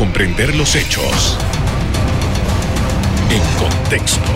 comprender los hechos en contexto.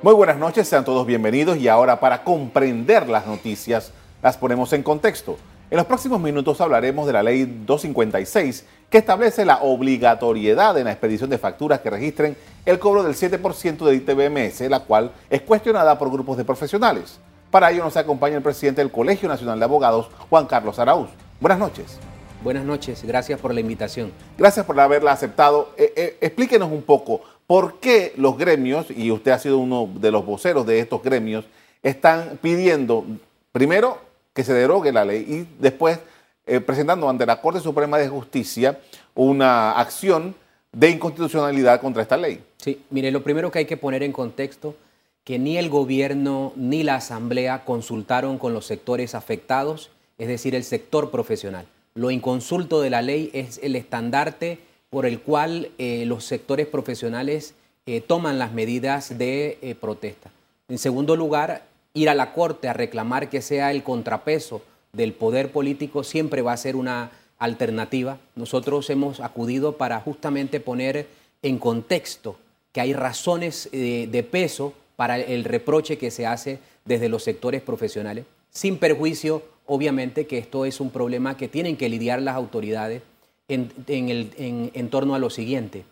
Muy buenas noches, sean todos bienvenidos y ahora para comprender las noticias las ponemos en contexto. En los próximos minutos hablaremos de la ley 256 que establece la obligatoriedad en la expedición de facturas que registren el cobro del 7% de ITBMS, la cual es cuestionada por grupos de profesionales. Para ello nos acompaña el presidente del Colegio Nacional de Abogados, Juan Carlos Araúz. Buenas noches. Buenas noches, gracias por la invitación. Gracias por haberla aceptado. Eh, eh, explíquenos un poco por qué los gremios, y usted ha sido uno de los voceros de estos gremios, están pidiendo, primero, que se derogue la ley y después eh, presentando ante la Corte Suprema de Justicia una acción de inconstitucionalidad contra esta ley. Sí, mire, lo primero que hay que poner en contexto que ni el gobierno ni la asamblea consultaron con los sectores afectados, es decir, el sector profesional. Lo inconsulto de la ley es el estandarte por el cual eh, los sectores profesionales eh, toman las medidas de protesta. En segundo lugar, ir a la Corte a reclamar que sea el contrapeso del poder político siempre va a ser una alternativa. Nosotros hemos acudido para justamente poner en contexto que hay razones eh, de peso para el reproche que se hace desde los sectores profesionales, sin perjuicio, obviamente, que esto es un problema que tienen que lidiar las autoridades en, torno a lo siguiente.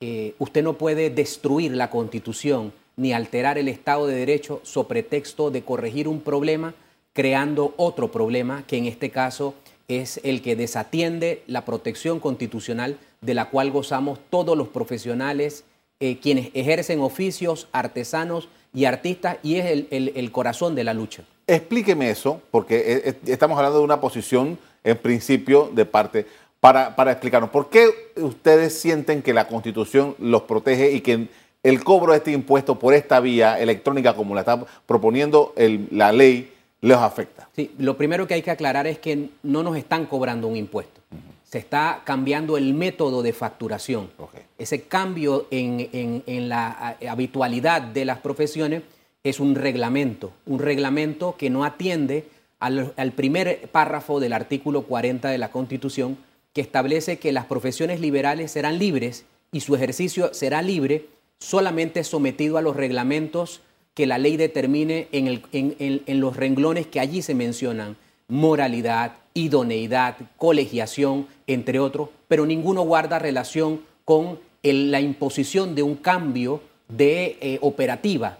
Eh, usted no puede destruir la constitución ni alterar el Estado de Derecho sobre pretexto de corregir un problema creando otro problema que en este caso es el que desatiende la protección constitucional de la cual gozamos todos los profesionales, eh, quienes ejercen oficios, artesanos y artistas, y es el, corazón de la lucha. Explíqueme eso, porque eh, eh, estamos hablando de una posición en principio de parte, para, para explicarnos, ¿por qué ustedes sienten que la constitución los protege y que el cobro de este impuesto por esta vía electrónica, como la está proponiendo la ley, les afecta. Sí, lo primero que hay que aclarar es que no nos están cobrando un impuesto. Se está cambiando el método de facturación. Ese cambio en, la habitualidad de las profesiones es un reglamento, un reglamento que no atiende al, primer párrafo del artículo 40 de la Constitución, que establece que las profesiones liberales serán libres y su ejercicio será libre solamente sometido a los reglamentos que la ley determine en, los renglones que allí se mencionan, moralidad, idoneidad, colegiación, entre otros, pero ninguno guarda relación con la imposición de un cambio de eh, operativa.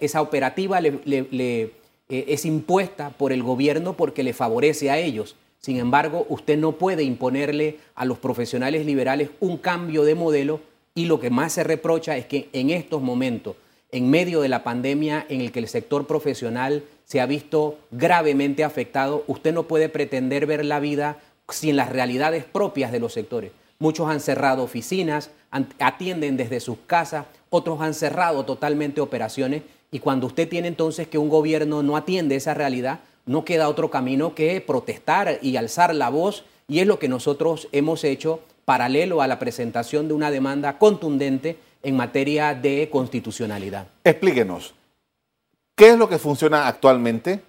Esa operativa eh, es impuesta por el gobierno porque le favorece a ellos. Sin embargo, usted no puede imponerle a los profesionales liberales un cambio de modelo y lo que más se reprocha es que en estos momentos en medio de la pandemia en el que el sector profesional se ha visto gravemente afectado, usted no puede pretender ver la vida sin las realidades propias de los sectores. Muchos han cerrado oficinas, atienden desde sus casas, otros han cerrado totalmente operaciones y cuando usted tiene entonces que un gobierno no atiende esa realidad, no queda otro camino que protestar y alzar la voz y es lo que nosotros hemos hecho paralelo a la presentación de una demanda contundente en materia de constitucionalidad. Explíquenos, ¿qué es lo que funciona actualmente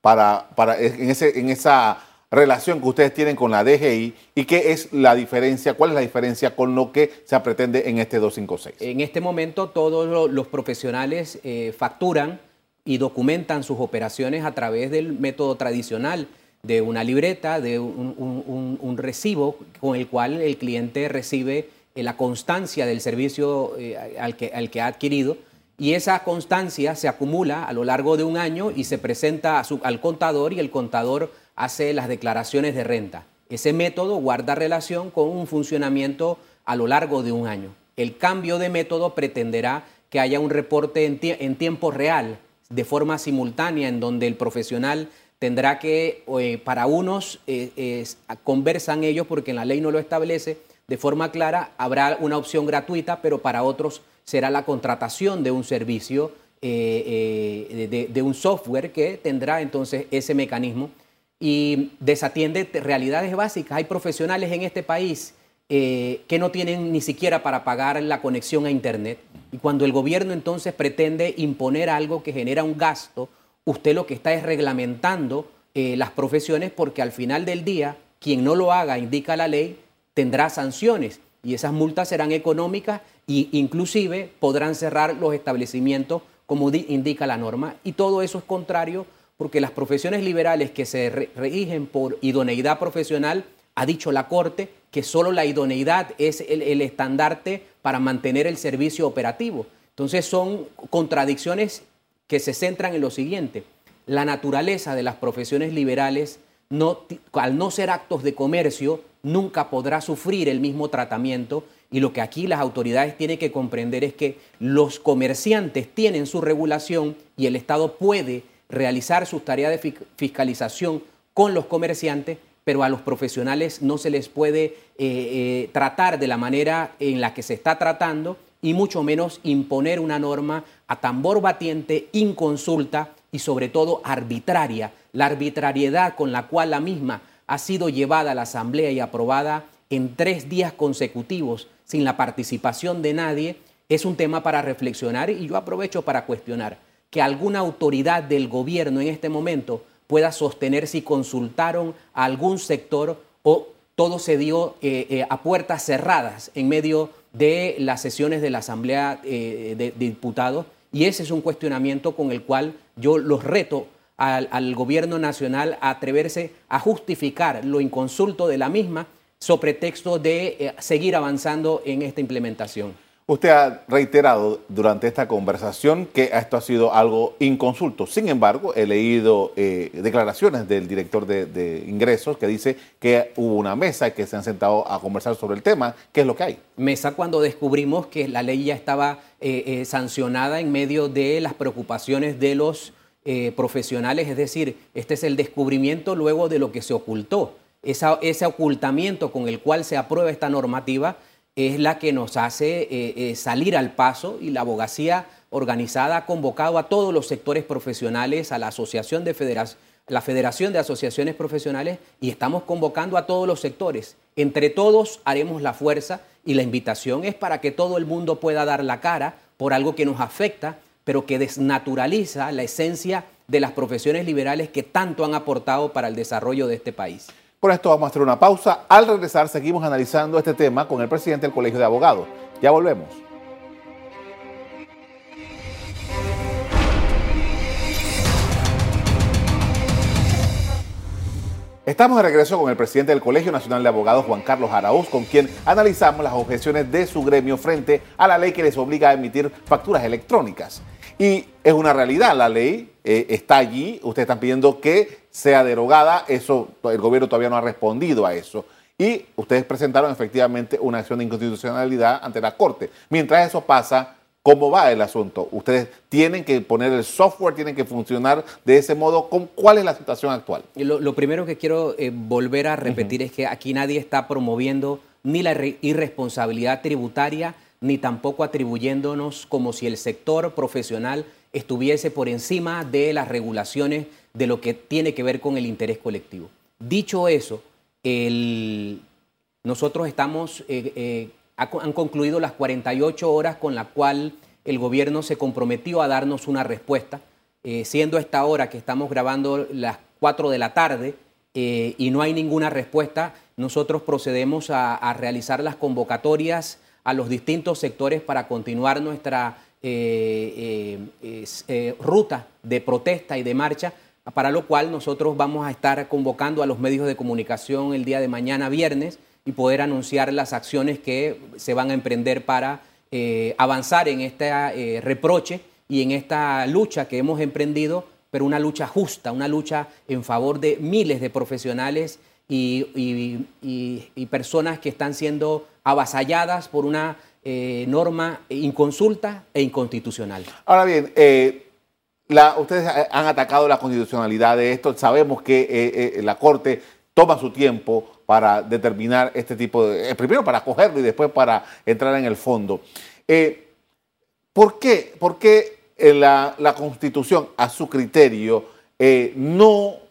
para, para en, ese, en esa relación que ustedes tienen con la DGI y qué es la diferencia, cuál es la diferencia con lo que se pretende en este 256? En este momento todos los profesionales eh, facturan y documentan sus operaciones a través del método tradicional de una libreta, de un, recibo con el cual el cliente recibe eh, la constancia del servicio eh, al, que, al que ha adquirido y esa constancia se acumula a lo largo de un año y se presenta al contador y el contador hace las declaraciones de renta. Ese método guarda relación con un funcionamiento a lo largo de un año. El cambio de método pretenderá que haya un reporte en, tiempo real, de forma simultánea, en donde el profesional tendrá que, eh, para unos, conversan ellos porque en la ley no lo establece, de forma clara, habrá una opción gratuita, pero para otros será la contratación de un servicio, eh, eh, de, un software que tendrá entonces ese mecanismo y desatiende realidades básicas. Hay profesionales en este país eh, que no tienen ni siquiera para pagar la conexión a Internet. Y cuando el gobierno entonces pretende imponer algo que genera un gasto, usted lo que está es reglamentando las profesiones porque al final del día quien no lo haga, indica la ley, tendrá sanciones y esas multas serán económicas e inclusive podrán cerrar los establecimientos como indica la norma y todo eso es contrario porque las profesiones liberales que se rigen por idoneidad profesional, ha dicho la Corte que solo la idoneidad es el, estandarte para mantener el servicio operativo. Entonces son contradicciones que se centran en lo siguiente. La naturaleza de las profesiones liberales, al no ser actos de comercio, nunca podrá sufrir el mismo tratamiento y lo que aquí las autoridades tienen que comprender es que los comerciantes tienen su regulación y el Estado puede realizar sus tareas de fiscalización con los comerciantes, pero a los profesionales no se les puede eh, eh, tratar de la manera en la que se está tratando y mucho menos imponer una norma a tambor batiente, inconsulta y sobre todo arbitraria. La arbitrariedad con la cual la misma ha sido llevada a la Asamblea y aprobada en tres días consecutivos sin la participación de nadie es un tema para reflexionar y yo aprovecho para cuestionar que alguna autoridad del gobierno en este momento pueda sostener si consultaron a algún sector o todo se dio eh, eh, a puertas cerradas en medio de las sesiones de la Asamblea eh, de, Diputados. Y ese es un cuestionamiento con el cual yo los reto al, al, gobierno nacional a atreverse a justificar lo inconsulto de la misma sobre pretexto de seguir avanzando en esta implementación. Usted ha reiterado durante esta conversación que esto ha sido algo inconsulto. Sin embargo, he leído eh, declaraciones del director de, ingresos que dice que hubo una mesa y que se han sentado a conversar sobre el tema. ¿Qué es lo que hay? Mesa cuando descubrimos que la ley ya estaba eh, eh, sancionada en medio de las preocupaciones de los profesionales. Es decir, este es el descubrimiento luego de lo que se ocultó. ese ocultamiento con el cual se aprueba esta normativa es la que nos hace eh, eh, salir al paso y la abogacía organizada ha convocado a todos los sectores profesionales, a la Asociación de la Federación de Asociaciones Profesionales y estamos convocando a todos los sectores. Entre todos haremos la fuerza y la invitación es para que todo el mundo pueda dar la cara por algo que nos afecta, pero que desnaturaliza la esencia de las profesiones liberales que tanto han aportado para el desarrollo de este país. Por esto vamos a hacer una pausa. Al regresar seguimos analizando este tema con el presidente del Colegio de Abogados. Ya volvemos. Estamos de regreso con el presidente del Colegio Nacional de Abogados, Juan Carlos Arauz, con quien analizamos las objeciones de su gremio frente a la ley que les obliga a emitir facturas electrónicas. Y es una realidad, la ley eh, está allí, ustedes están pidiendo que sea derogada, eso el gobierno todavía no ha respondido a eso. Y ustedes presentaron efectivamente una acción de inconstitucionalidad ante la Corte. Mientras eso pasa, ¿cómo va el asunto? Ustedes tienen que poner el software, tienen que funcionar de ese modo. ¿Cuál es la situación actual? Lo, primero que quiero eh, volver a repetir es que aquí nadie está promoviendo ni la irresponsabilidad tributaria ni tampoco atribuyéndonos como si el sector profesional estuviese por encima de las regulaciones de lo que tiene que ver con el interés colectivo. Dicho eso, nosotros estamos, eh, eh, han concluido las 48 horas con la cual el gobierno se comprometió a darnos una respuesta, eh, siendo esta hora que estamos grabando las 4 de la tarde y no hay ninguna respuesta, nosotros procedemos a realizar las convocatorias a los distintos sectores para continuar nuestra ruta de protesta y de marcha, para lo cual nosotros vamos a estar convocando a los medios de comunicación el día de mañana viernes y poder anunciar las acciones que se van a emprender para avanzar en este reproche y en esta lucha que hemos emprendido, pero una lucha justa, una lucha en favor de miles de profesionales y, personas que están siendo avasalladas por una eh, norma inconsulta e inconstitucional. Ahora bien, eh, ustedes han atacado la constitucionalidad de esto. Sabemos que eh, la Corte toma su tiempo para determinar este tipo de... primero para cogerlo y después para entrar en el fondo. ¿Por qué, por qué la, la, Constitución, a su criterio, no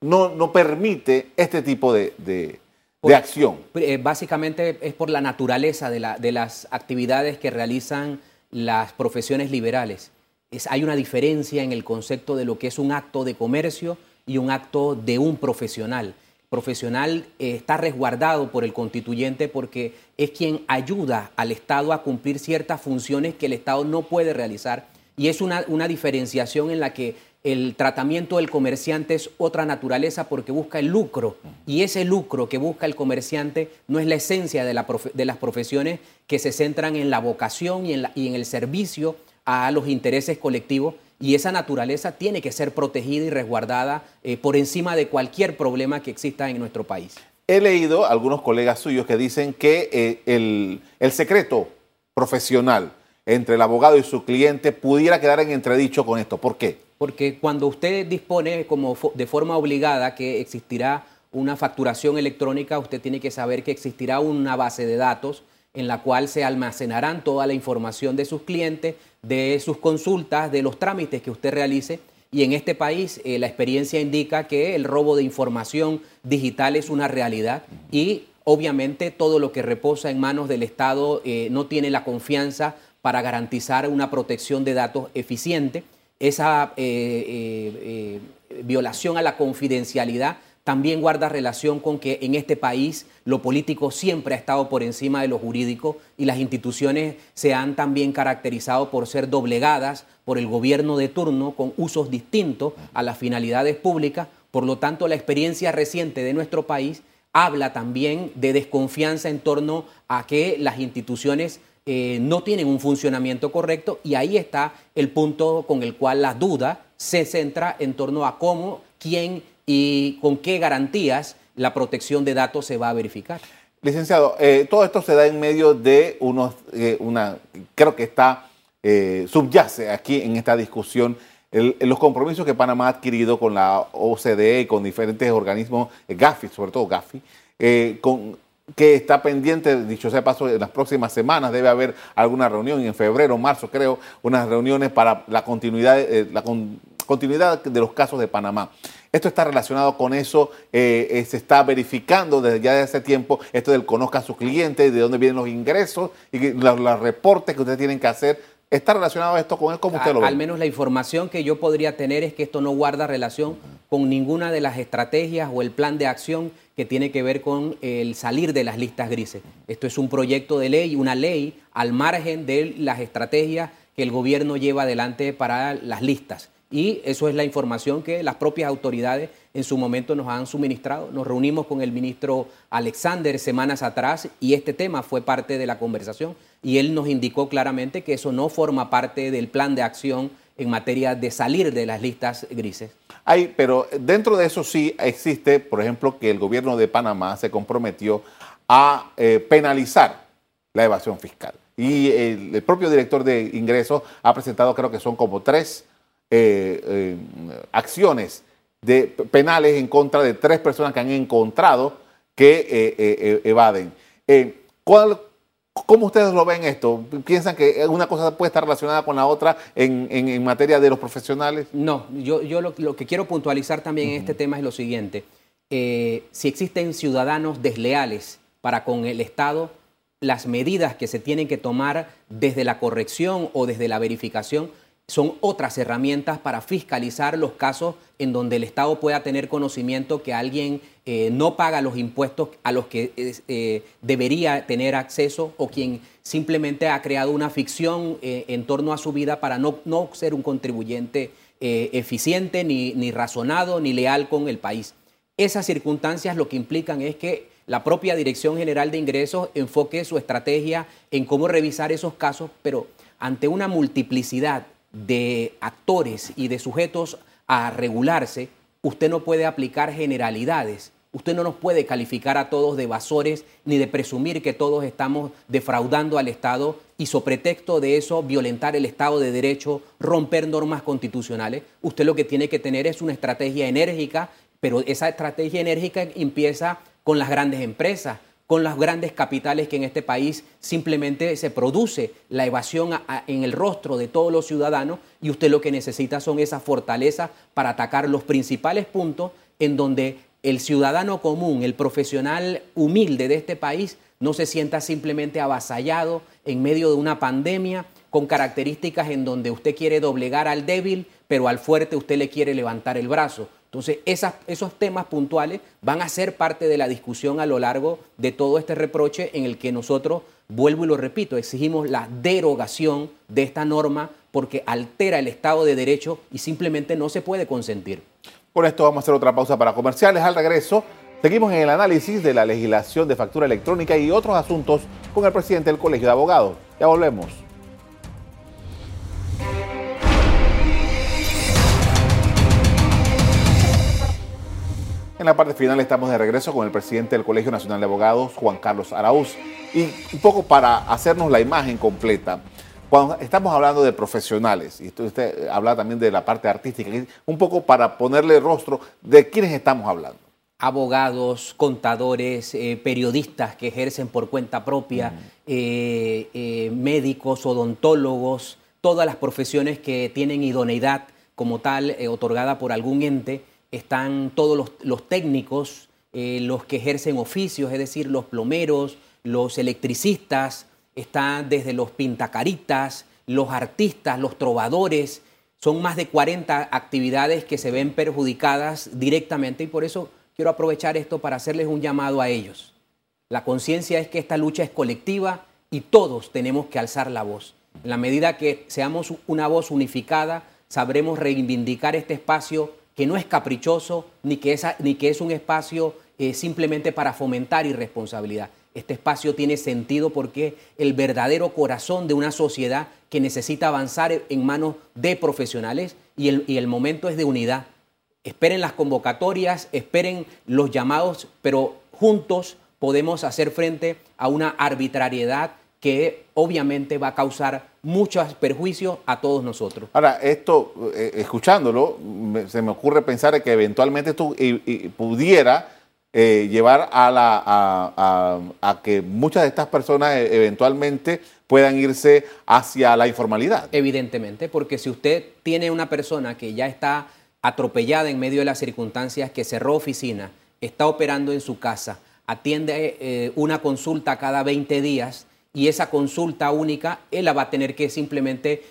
no, no permite este tipo de, acción? Eh, básicamente es por la naturaleza de, la, de, las actividades que realizan las profesiones liberales. Es, hay una diferencia en el concepto de lo que es un acto de comercio y un acto de un profesional. profesional eh, está resguardado por el constituyente porque es quien ayuda al Estado a cumplir ciertas funciones que el Estado no puede realizar. Y es una, una diferenciación en la que el tratamiento del comerciante es otra naturaleza porque busca el lucro. Y ese lucro que busca el comerciante no es la esencia de, las profesiones que se centran en la vocación y en, y en el servicio a los intereses colectivos, y esa naturaleza tiene que ser protegida y resguardada eh, por encima de cualquier problema que exista en nuestro país. He leído a algunos colegas suyos que dicen que eh, el, el, secreto profesional entre el abogado y su cliente pudiera quedar en entredicho con esto. ¿Por qué? Porque cuando usted dispone como de forma obligada que existirá una facturación electrónica, usted tiene que saber que existirá una base de datos en la cual se almacenarán toda la información de sus clientes, de sus consultas, de los trámites que usted realice. Y en este país eh, la experiencia indica que el robo de información digital es una realidad y obviamente todo lo que reposa en manos del Estado eh, no tiene la confianza para garantizar una protección de datos eficiente. Esa eh, violación a la confidencialidad también guarda relación con que en este país lo político siempre ha estado por encima de lo jurídico y las instituciones se han también caracterizado por ser doblegadas por el gobierno de turno con usos distintos a las finalidades públicas. Por lo tanto, la experiencia reciente de nuestro país habla también de desconfianza en torno a que las instituciones eh, no tienen un funcionamiento correcto y ahí está el punto con el cual la duda se centra en torno a cómo, quién y con qué garantías la protección de datos se va a verificar. Licenciado, eh, todo esto se da en medio de unos, eh, una, creo que está, subyace aquí en esta discusión los compromisos que Panamá ha adquirido con la OCDE y con diferentes organismos, GAFI, sobre todo GAFI, con, que está pendiente, dicho sea paso, en las próximas semanas debe haber alguna reunión, en febrero, marzo creo, unas reuniones para la continuidad, la continuidad de los casos de Panamá. Esto está relacionado con eso, eh, eh, se está verificando desde ya de hace tiempo esto del conozca a sus clientes, de dónde vienen los ingresos y los, reportes que ustedes tienen que hacer. ¿Está relacionado esto con él? ¿Cómo usted lo ve? Al menos la información que yo podría tener es que esto no guarda relación con ninguna de las estrategias o el plan de acción que tiene que ver con el salir de las listas grises. Esto es un proyecto de ley, una ley al margen de las estrategias que el gobierno lleva adelante para las listas. Y eso es la información que las propias autoridades en su momento nos han suministrado. Nos reunimos con el ministro Alexander semanas atrás y este tema fue parte de la conversación y él nos indicó claramente que eso no forma parte del plan de acción en materia de salir de las listas grises. Hay, pero dentro de eso sí existe, por ejemplo, que el gobierno de Panamá se comprometió a eh, penalizar la evasión fiscal. Y el propio director de ingresos ha presentado, creo que son como tres eh, eh, acciones de, penales en contra de tres personas que han encontrado que eh, evaden. ¿cuál, ¿Cómo ustedes lo ven esto? ¿Piensan que una cosa puede estar relacionada con la otra en, materia de los profesionales? No, yo, yo lo, que quiero puntualizar también en este tema es lo siguiente. si existen ciudadanos desleales para con el Estado, las medidas que se tienen que tomar desde la corrección o desde la verificación son otras herramientas para fiscalizar los casos en donde el Estado pueda tener conocimiento que alguien eh, no paga los impuestos a los que eh, debería tener acceso o quien simplemente ha creado una ficción eh, en torno a su vida para no, no ser un contribuyente eficiente, ni, ni razonado, ni leal con el país. Esas circunstancias lo que implican es que la propia Dirección General de Ingresos enfoque su estrategia en cómo revisar esos casos, pero ante una multiplicidad de actores y de sujetos a regularse, usted no puede aplicar generalidades. Usted no nos puede calificar a todos de evasores ni de presumir que todos estamos defraudando al Estado y sobre pretexto de eso violentar el Estado de Derecho, romper normas constitucionales. Usted lo que tiene que tener es una estrategia enérgica, pero esa estrategia enérgica empieza con las grandes empresas, con las grandes capitales que en este país simplemente se produce la evasión en el rostro de todos los ciudadanos y usted lo que necesita son esas fortalezas para atacar los principales puntos en donde el ciudadano común, el profesional humilde de este país no se sienta simplemente avasallado en medio de una pandemia con características en donde usted quiere doblegar al débil, pero al fuerte usted le quiere levantar el brazo. Entonces, esos temas puntuales van a ser parte de la discusión a lo largo de todo este reproche en el que nosotros, vuelvo y lo repito, exigimos la derogación de esta norma porque altera el Estado de Derecho y simplemente no se puede consentir. Por esto vamos a hacer otra pausa para comerciales. Al regreso, seguimos en el análisis de la legislación de factura electrónica y otros asuntos con el presidente del Colegio de Abogados. Ya volvemos. En la parte final estamos de regreso con el presidente del Colegio Nacional de Abogados, Juan Carlos Araúz. Y un poco para hacernos la imagen completa, cuando estamos hablando de profesionales, y usted habla también de la parte artística, un poco para ponerle rostro de quiénes estamos hablando. Abogados, contadores, eh, periodistas que ejercen por cuenta propia, eh, eh, médicos, odontólogos, todas las profesiones que tienen idoneidad como tal otorgada por algún ente, están todos los, técnicos, los que ejercen oficios, es decir, los plomeros, los electricistas, están desde los pintacaritas, los artistas, los trovadores. Son más de 40 actividades que se ven perjudicadas directamente y por eso quiero aprovechar esto para hacerles un llamado a ellos. La conciencia es que esta lucha es colectiva y todos tenemos que alzar la voz. En la medida que seamos una voz unificada, sabremos reivindicar este espacio que no es caprichoso ni que es, ni que es un espacio eh, simplemente para fomentar irresponsabilidad. Este espacio tiene sentido porque el verdadero corazón de una sociedad que necesita avanzar en manos de profesionales y el, momento es de unidad. Esperen las convocatorias, esperen los llamados, pero juntos podemos hacer frente a una arbitrariedad que obviamente va a causar muchos perjuicios a todos nosotros. Ahora, esto, eh, escuchándolo, se me ocurre pensar que eventualmente esto pudiera eh, llevar a, la, a, que muchas de estas personas eh, eventualmente puedan irse hacia la informalidad. Evidentemente, porque si usted tiene una persona que ya está atropellada en medio de las circunstancias, que cerró oficina, está operando en su casa, atiende eh, una consulta cada 20 días y esa consulta única, él la va a tener que simplemente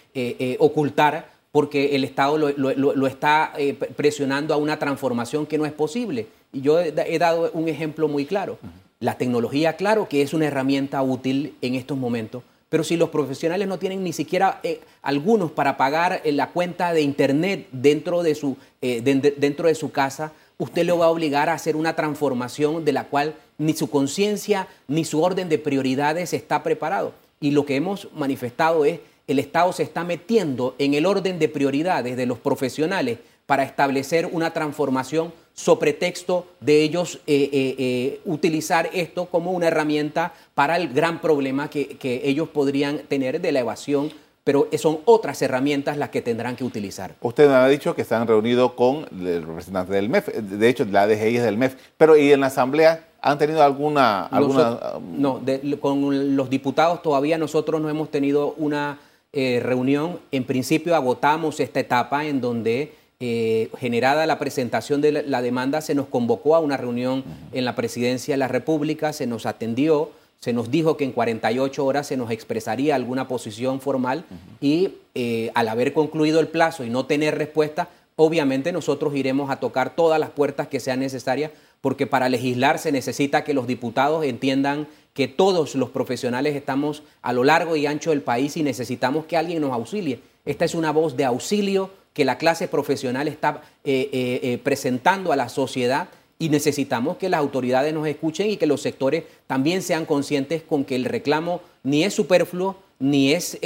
ocultar porque el Estado lo está presionando a una transformación que no es posible. Y yo he, dado un ejemplo muy claro. La tecnología, claro que es una herramienta útil en estos momentos, pero si los profesionales no tienen ni siquiera eh, algunos para pagar eh, la cuenta de Internet dentro de, su, eh, dentro de su casa, usted lo va a obligar a hacer una transformación de la cual ni su conciencia ni su orden de prioridades está preparado. Y lo que hemos manifestado es el Estado se está metiendo en el orden de prioridades de los profesionales para establecer una transformación sobre texto de ellos eh, eh, eh, utilizar esto como una herramienta para el gran problema que, ellos podrían tener de la evasión pero son otras herramientas las que tendrán que utilizar. Usted me ha dicho que están reunidos con el representante del MEF, de hecho la DGI es del MEF, pero ¿y en la Asamblea han tenido alguna... alguna... no, con los diputados todavía nosotros no hemos tenido una reunión. En principio agotamos esta etapa en donde eh, generada la presentación de la, demanda, se nos convocó a una reunión en la presidencia de la República, se nos atendió, se nos dijo que en 48 horas se nos expresaría alguna posición formal y eh, al haber concluido el plazo y no tener respuesta, obviamente nosotros iremos a tocar todas las puertas que sean necesarias porque para legislar se necesita que los diputados entiendan que todos los profesionales estamos a lo largo y ancho del país y necesitamos que alguien nos auxilie. Esta es una voz de auxilio que la clase profesional está eh, eh, presentando a la sociedad y necesitamos que las autoridades nos escuchen y que los sectores también sean conscientes con que el reclamo ni es superfluo ni es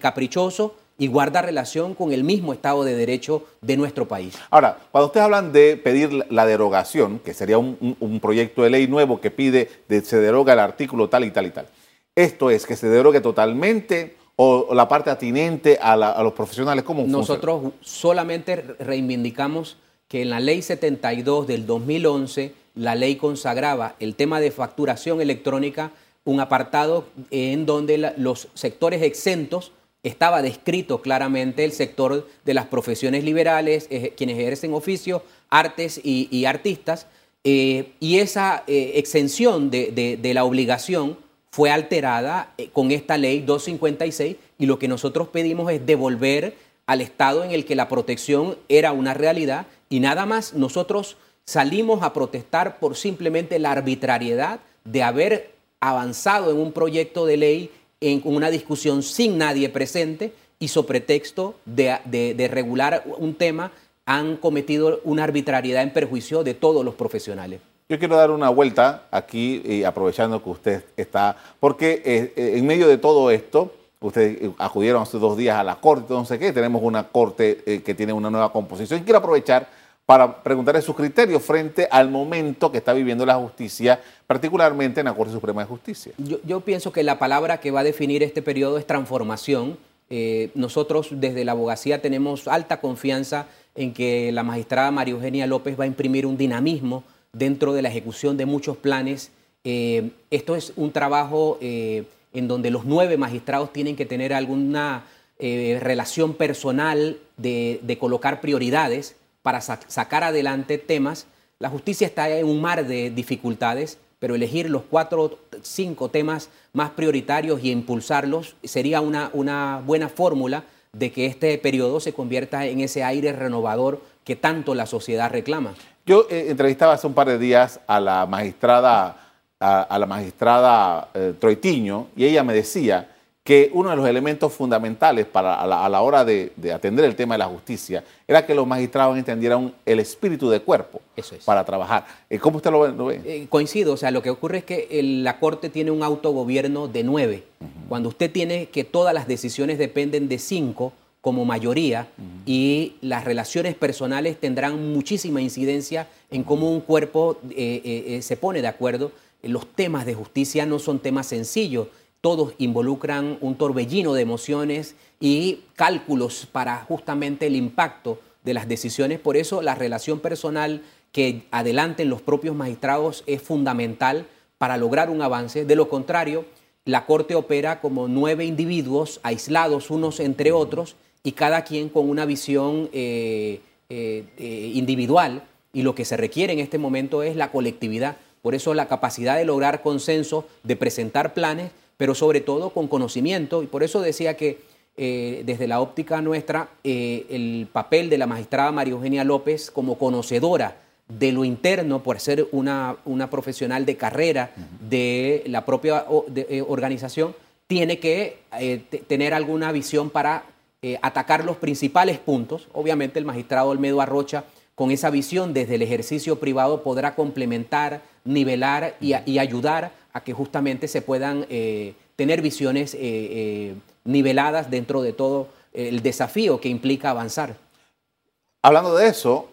caprichoso y guarda relación con el mismo Estado de Derecho de nuestro país. Ahora, cuando ustedes hablan de pedir la derogación, que sería un, proyecto de ley nuevo que pide que se deroga el artículo tal y tal y tal, esto es que se derogue totalmente o la parte atinente a, los profesionales? ¿Cómo Nosotros solamente reivindicamos que en la ley 72 del 2011 la ley consagraba el tema de facturación electrónica, un apartado en donde los sectores exentos estaba descrito claramente el sector de las profesiones liberales, eh, quienes ejercen oficios, artes y, artistas, eh, y esa eh, exención de la obligación fue alterada con esta ley 256 y lo que nosotros pedimos es devolver al estado en el que la protección era una realidad Y nada más nosotros salimos a protestar por simplemente la arbitrariedad de haber avanzado en un proyecto de ley en una discusión sin nadie presente y sobre pretexto de, regular un tema han cometido una arbitrariedad en perjuicio de todos los profesionales. Yo quiero dar una vuelta aquí, y aprovechando que usted está, porque eh, eh, en medio de todo esto, ustedes acudieron hace dos días a la corte, no sé qué, tenemos una corte eh, que tiene una nueva composición. Quiero aprovechar para preguntarle sus criterios frente al momento que está viviendo la justicia, particularmente en la Corte Suprema de Justicia. Yo, pienso que la palabra que va a definir este periodo es transformación. Eh, nosotros desde la abogacía tenemos alta confianza en que la magistrada María Eugenia López va a imprimir un dinamismo dentro de la ejecución de muchos planes. Eh, esto es un trabajo eh, en donde los nueve magistrados tienen que tener alguna relación personal de colocar prioridades para sacar adelante temas. La justicia está en un mar de dificultades, pero elegir los cuatro, cinco temas más prioritarios y impulsarlos sería una, una buena fórmula de que este periodo se convierta en ese aire renovador que tanto la sociedad reclama. Yo eh, entrevistaba hace un par de días a la magistrada, a, la magistrada eh, Troitiño y ella me decía que uno de los elementos fundamentales para, a, la, hora de, atender el tema de la justicia era que los magistrados entendieran el espíritu de cuerpo para trabajar. Eh, ¿Cómo usted lo ve? Eh, coincido, o sea, lo que ocurre es que la Corte tiene un autogobierno de nueve. Cuando usted tiene que todas las decisiones dependen de cinco como mayoría y las relaciones personales tendrán muchísima incidencia en cómo un cuerpo eh, se pone de acuerdo. Los temas de justicia no son temas sencillos todos involucran un torbellino de emociones y cálculos para justamente el impacto de las decisiones. Por eso la relación personal que adelanten los propios magistrados es fundamental para lograr un avance. De lo contrario, la Corte opera como nueve individuos aislados unos entre otros y cada quien con una visión eh, eh, eh, individual y lo que se requiere en este momento es la colectividad. Por eso la capacidad de lograr consenso, de presentar planes, pero sobre todo con conocimiento. Y por eso decía que eh, desde la óptica nuestra, eh, el papel de la magistrada María Eugenia López como conocedora de lo interno, por ser una, una profesional de carrera de la propia eh, organización, tiene que tener alguna visión para atacar los principales puntos. Obviamente el magistrado Olmedo Arrocha, con esa visión desde el ejercicio privado, podrá complementar, nivelar y, ayudar a que justamente se puedan eh, tener visiones eh, eh, niveladas dentro de todo el desafío que implica avanzar. Hablando de eso,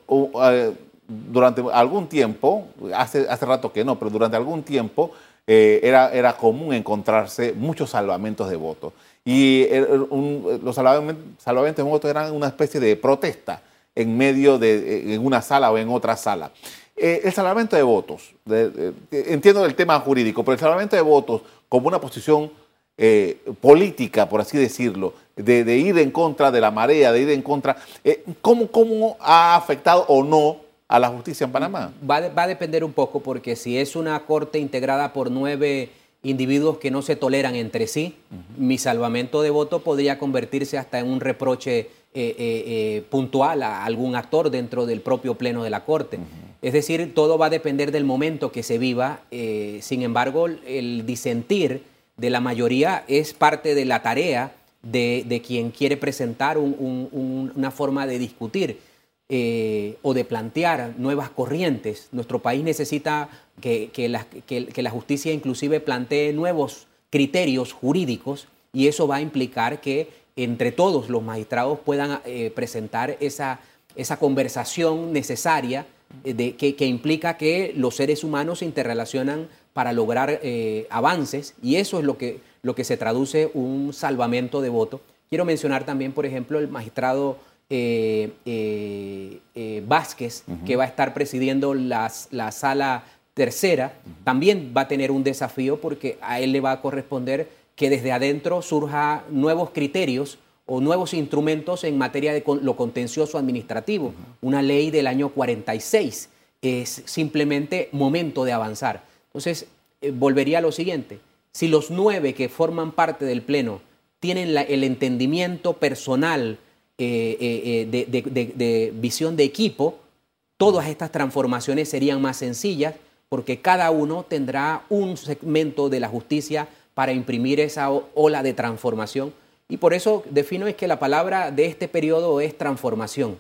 durante algún tiempo, hace, hace rato que no, pero durante algún tiempo era, era común encontrarse muchos salvamentos de votos. Y los salvamentos, de votos eran una especie de protesta en medio de en una sala o en otra sala. Eh, el salvamento de votos, entiendo el tema jurídico, pero el salvamento de votos como una posición eh, política, por así decirlo, de, ir en contra de la marea, de ir en contra, eh, ¿cómo, ha afectado o no a la justicia en Panamá? Va, a depender un poco, porque si es una corte integrada por nueve individuos que no se toleran entre sí, mi salvamento de voto podría convertirse hasta en un reproche puntual a algún actor dentro del propio pleno de la corte. Es decir, todo va a depender del momento que se viva. Eh, sin embargo, el disentir de la mayoría es parte de la tarea de, quien quiere presentar una forma de discutir eh, o de plantear nuevas corrientes. Nuestro país necesita que, la, justicia inclusive plantee nuevos criterios jurídicos y eso va a implicar que entre todos los magistrados puedan eh, presentar esa, esa conversación necesaria de, que, implica que los seres humanos se interrelacionan para lograr eh, avances y eso es lo que, lo que se traduce un salvamento de voto. Quiero mencionar también, por ejemplo, el magistrado eh, eh, Vázquez, que va a estar presidiendo la sala tercera, también va a tener un desafío porque a él le va a corresponder que desde adentro surja nuevos criterios o nuevos instrumentos en materia de lo contencioso administrativo. Una ley del año 46 es simplemente momento de avanzar. Entonces, eh, volvería a lo siguiente. Si los nueve que forman parte del Pleno tienen el entendimiento personal eh, eh, de, visión de equipo, todas estas transformaciones serían más sencillas porque cada uno tendrá un segmento de la justicia para imprimir esa ola de transformación. Y por eso defino es que la palabra de este periodo es transformación.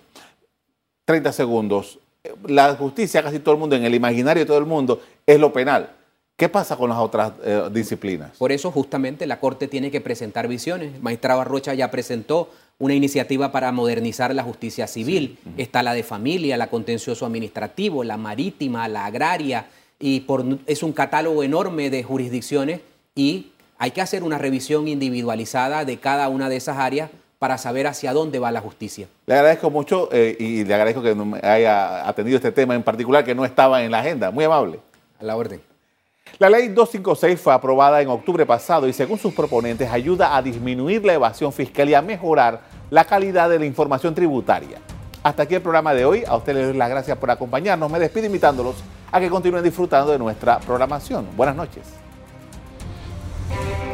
30 segundos. La justicia, casi todo el mundo, en el imaginario de todo el mundo, es lo penal. ¿Qué pasa con las otras eh, disciplinas? Por eso justamente la Corte tiene que presentar visiones. Maestrada Rocha ya presentó una iniciativa para modernizar la justicia civil. Está la de familia, la contencioso administrativo, la marítima, la agraria, y por, es un catálogo enorme de jurisdicciones y hay que hacer una revisión individualizada de cada una de esas áreas para saber hacia dónde va la justicia. Le agradezco mucho eh, y le agradezco que haya atendido este tema en particular que no estaba en la agenda. Muy amable. A la orden. La ley 256 fue aprobada en octubre pasado y según sus proponentes ayuda a disminuir la evasión fiscal y a mejorar la calidad de la información tributaria. Hasta aquí el programa de hoy. A ustedes les doy las gracias por acompañarnos. Me despido invitándolos a que continúen disfrutando de nuestra programación. Buenas noches. Thank you.